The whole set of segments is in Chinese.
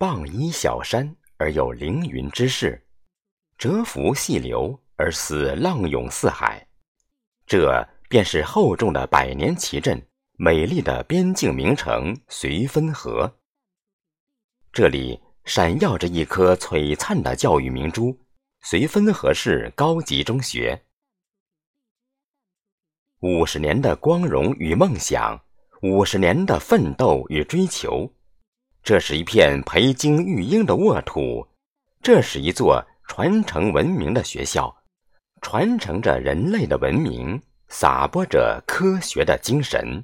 傍依小山而有凌云之势，折伏细流而似浪涌四海。这便是厚重的百年奇镇，美丽的边境名城绥芬河。这里闪耀着一颗璀璨的教育明珠——绥芬河市高级中学。五十年的光荣与梦想，五十年的奋斗与追求。这是一片培精育英的沃土，这是一座传承文明的学校，传承着人类的文明，撒播着科学的精神。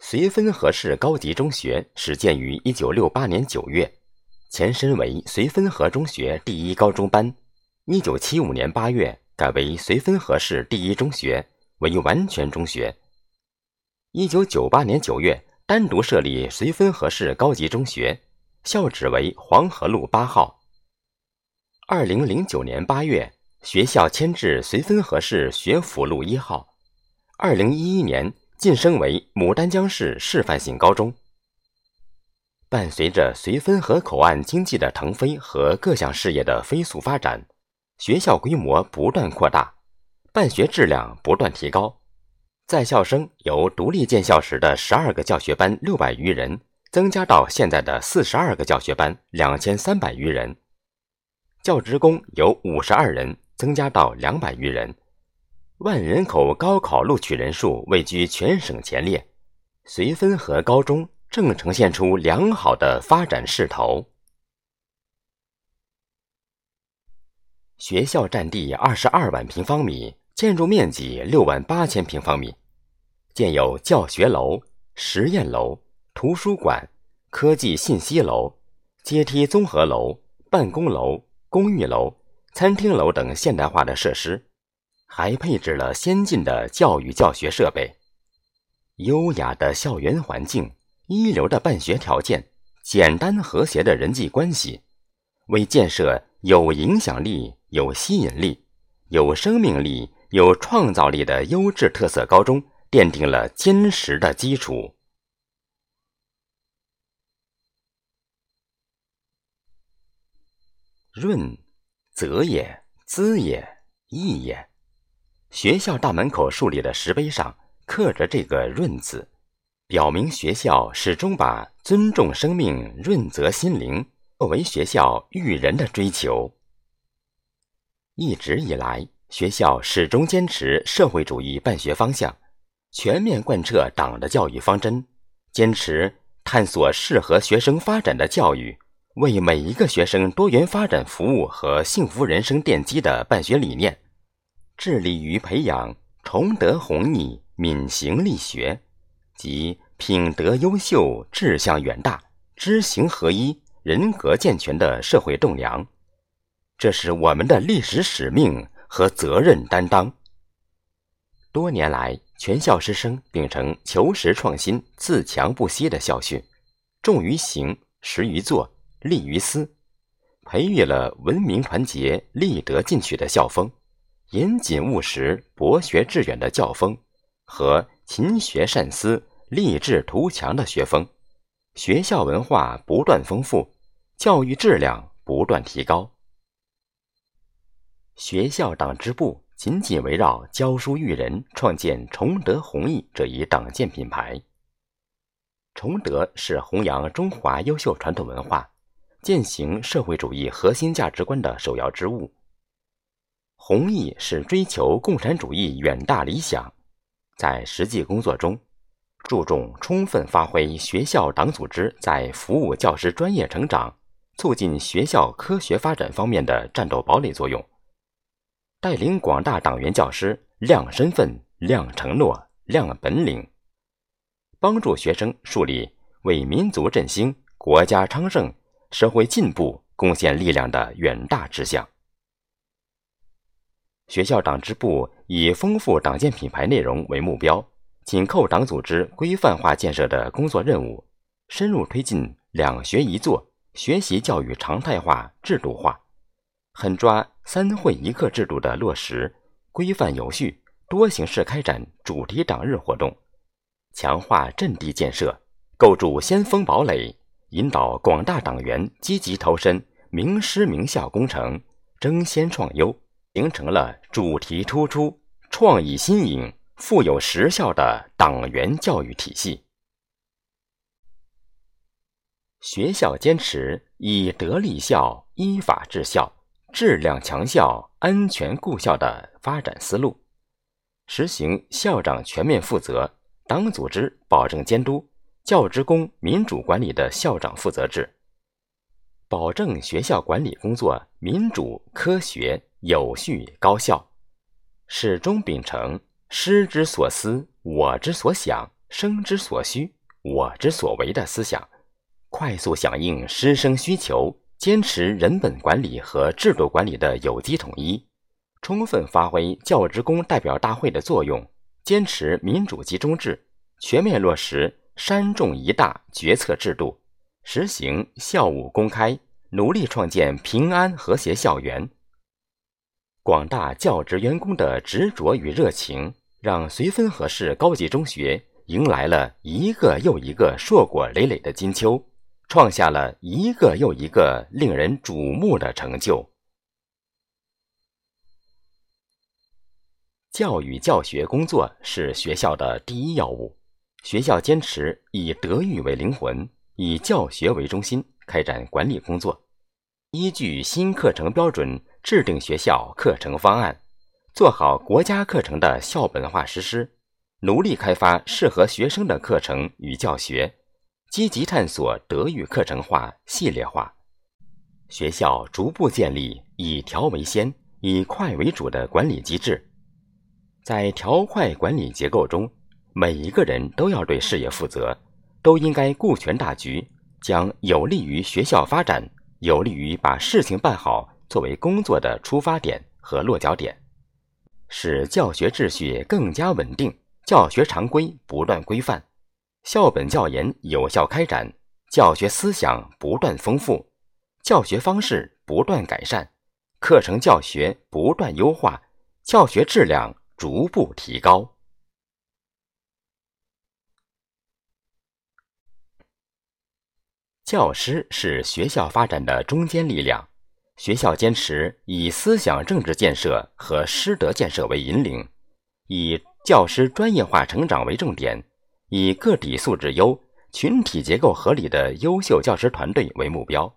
绥芬河市高级中学始建于一九六八年九月，前身为绥芬河中学第一高中班，一九七五年八月改为绥芬河市第一中学，为完全中学。一九九八年九月。单独设立绥芬河市高级中学，校址为黄河路八号。二零零九年八月，学校迁至绥芬河市学府路一号。二零一一年晋升为牡丹江市示范性高中。伴随着绥芬河口岸经济的腾飞和各项事业的飞速发展，学校规模不断扩大，办学质量不断提高。在校生由独立建校时的十二个教学班六百余人，增加到现在的四十二个教学班两千三百余人；教职工由五十二人增加到两百余人。万人口高考录取人数位居全省前列，绥芬河高中正呈现出良好的发展势头。学校占地二十二万平方米。建筑面积六万八千平方米，建有教学楼、实验楼、图书馆、科技信息楼、阶梯综合楼、办公楼、公寓楼、餐厅楼等现代化的设施，还配置了先进的教育教学设备。优雅的校园环境、一流的办学条件、简单和谐的人际关系，为建设有影响力、有吸引力、有生命力。有创造力的优质特色高中奠定了坚实的基础。润，泽也，滋也，益也。学校大门口树立的石碑上刻着这个“润”字，表明学校始终把尊重生命、润泽心灵作为学校育人的追求。一直以来。学校始终坚持社会主义办学方向，全面贯彻党的教育方针，坚持探索适合学生发展的教育，为每一个学生多元发展服务和幸福人生奠基的办学理念，致力于培养崇德弘毅、敏行力学，及品德优秀、志向远大、知行合一、人格健全的社会栋梁。这是我们的历史使命。和责任担当。多年来，全校师生秉承求实创新、自强不息的校训，重于行，实于做，立于思，培育了文明团结、立德进取的校风，严谨务实、博学致远的教风，和勤学善思、立志图强的学风。学校文化不断丰富，教育质量不断提高。学校党支部紧紧围绕教书育人，创建崇德弘毅这一党建品牌。崇德是弘扬中华优秀传统文化、践行社会主义核心价值观的首要之物。弘毅是追求共产主义远大理想，在实际工作中，注重充分发挥学校党组织在服务教师专业成长、促进学校科学发展方面的战斗堡垒作用。带领广大党员教师亮身份、亮承诺、亮本领，帮助学生树立为民族振兴、国家昌盛、社会进步贡献力量的远大志向。学校党支部以丰富党建品牌内容为目标，紧扣党组织规范化建设的工作任务，深入推进“两学一做”学习教育常态化、制度化。狠抓三会一课制度的落实，规范有序，多形式开展主题党日活动，强化阵地建设，构筑先锋堡垒，引导广大党员积极投身名师名校工程，争先创优，形成了主题突出、创意新颖、富有实效的党员教育体系。学校坚持以德立校、依法治校、质量强校、安全固校的发展思路，实行校长全面负责、党组织保证监督、教职工民主管理的校长负责制，保证学校管理工作民主、科学、有序、高效，始终秉承“师之所思，我之所想；生之所需，我之所为”的思想。快速响应师生需求，坚持人本管理和制度管理的有机统一，充分发挥教职工代表大会的作用，坚持民主集中制，全面落实三重一大决策制度，实行校务公开，努力创建平安和谐校园。广大教职员工的执着与热情，让绥芬河市高级中学迎来了一个又一个硕果累累的金秋。创下了一个又一个令人瞩目的成就。教育教学工作是学校的第一要务，学校坚持以德育为灵魂，以教学为中心开展管理工作，依据新课程标准制定学校课程方案，做好国家课程的校本化实施，努力开发适合学生的课程与教学。积极探索德育课程化、系列化，学校逐步建立以调为先、以快为主的管理机制。在条块管理结构中，每一个人都要对事业负责，都应该顾全大局，将有利于学校发展、有利于把事情办好作为工作的出发点和落脚点，使教学秩序更加稳定，教学常规不断规范。校本教研有效开展，教学思想不断丰富，教学方式不断改善，课程教学不断优化，教学质量逐步提高。教师是学校发展的中坚力量，学校坚持以思想政治建设和师德建设为引领，以教师专业化成长为重点。以个体素质优、群体结构合理的优秀教师团队为目标，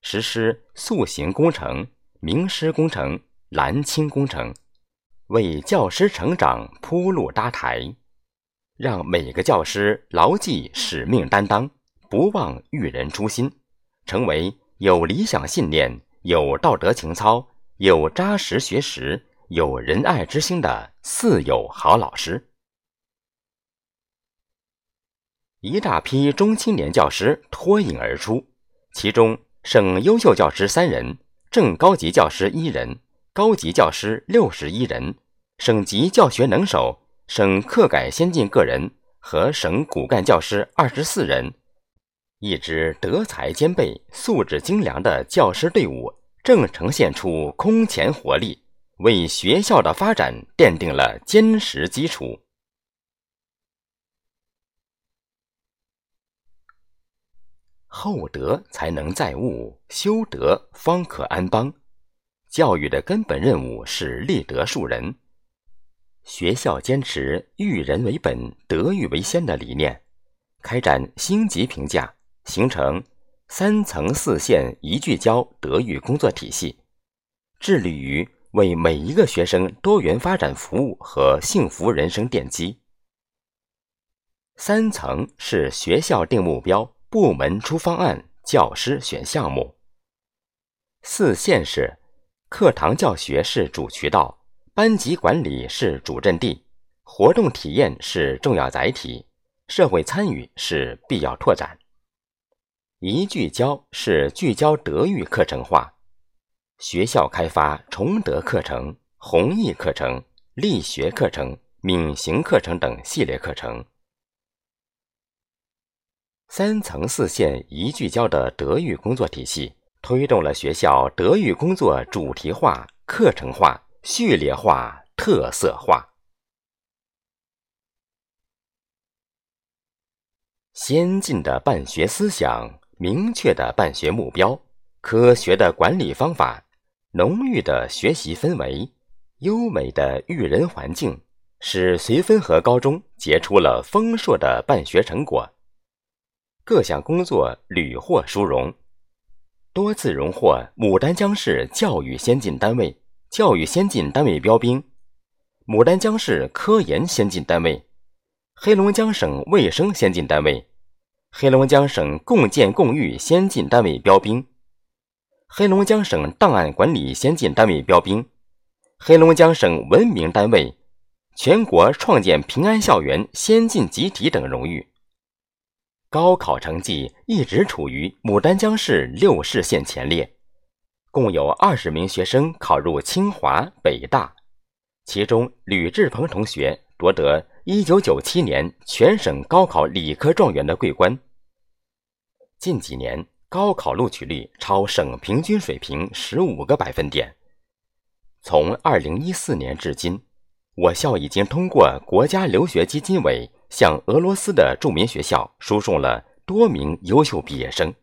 实施塑形工程、名师工程、蓝青工程，为教师成长铺路搭台，让每个教师牢记使命担当，不忘育人初心，成为有理想信念、有道德情操、有扎实学识、有仁爱之心的四有好老师。一大批中青年教师脱颖而出，其中省优秀教师三人，正高级教师一人，高级教师六十一人，省级教学能手、省课改先进个人和省骨干教师二十四人，一支德才兼备、素质精良的教师队伍正呈现出空前活力，为学校的发展奠定了坚实基础。厚德才能载物，修德方可安邦。教育的根本任务是立德树人。学校坚持育人为本、德育为先的理念，开展星级评价，形成三层四线一聚焦德育工作体系，致力于为每一个学生多元发展服务和幸福人生奠基。三层是学校定目标。部门出方案，教师选项目。四线是课堂教学是主渠道，班级管理是主阵地，活动体验是重要载体，社会参与是必要拓展。一聚焦是聚焦德育课程化，学校开发崇德课程、弘毅课程、力学课程、敏行课程等系列课程。三层四线一聚焦的德育工作体系，推动了学校德育工作主题化、课程化、序列化、特色化。先进的办学思想，明确的办学目标，科学的管理方法，浓郁的学习氛围，优美的育人环境，使绥芬河高中结出了丰硕的办学成果。各项工作屡获殊荣，多次荣获牡丹江市教育先进单位、教育先进单位标兵、牡丹江市科研先进单位。黑龙江省卫生先进单位、黑龙江省共建共育先进单位标兵、黑龙江省档案管理先进单位标兵、黑龙江省文明单位、全国创建平安校园先进集体等荣誉。高考成绩一直处于牡丹江市六市县前列，共有二十名学生考入清华、北大，其中吕志鹏同学夺得。一九九七年全省高考理科状元的桂冠。近几年高考录取率超省平均水平十五个百分点。从二零一四年至今，我校已经通过国家留学基金委向俄罗斯的著名学校输送了多名优秀毕业生。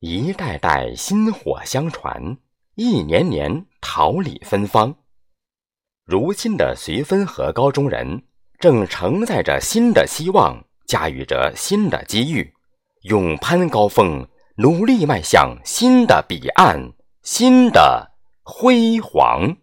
一代代薪火相传，一年年桃李芬芳。如今的绥芬河高中人正承载着新的希望，驾驭着新的机遇，勇攀高峰，努力迈向新的彼岸，新的辉煌。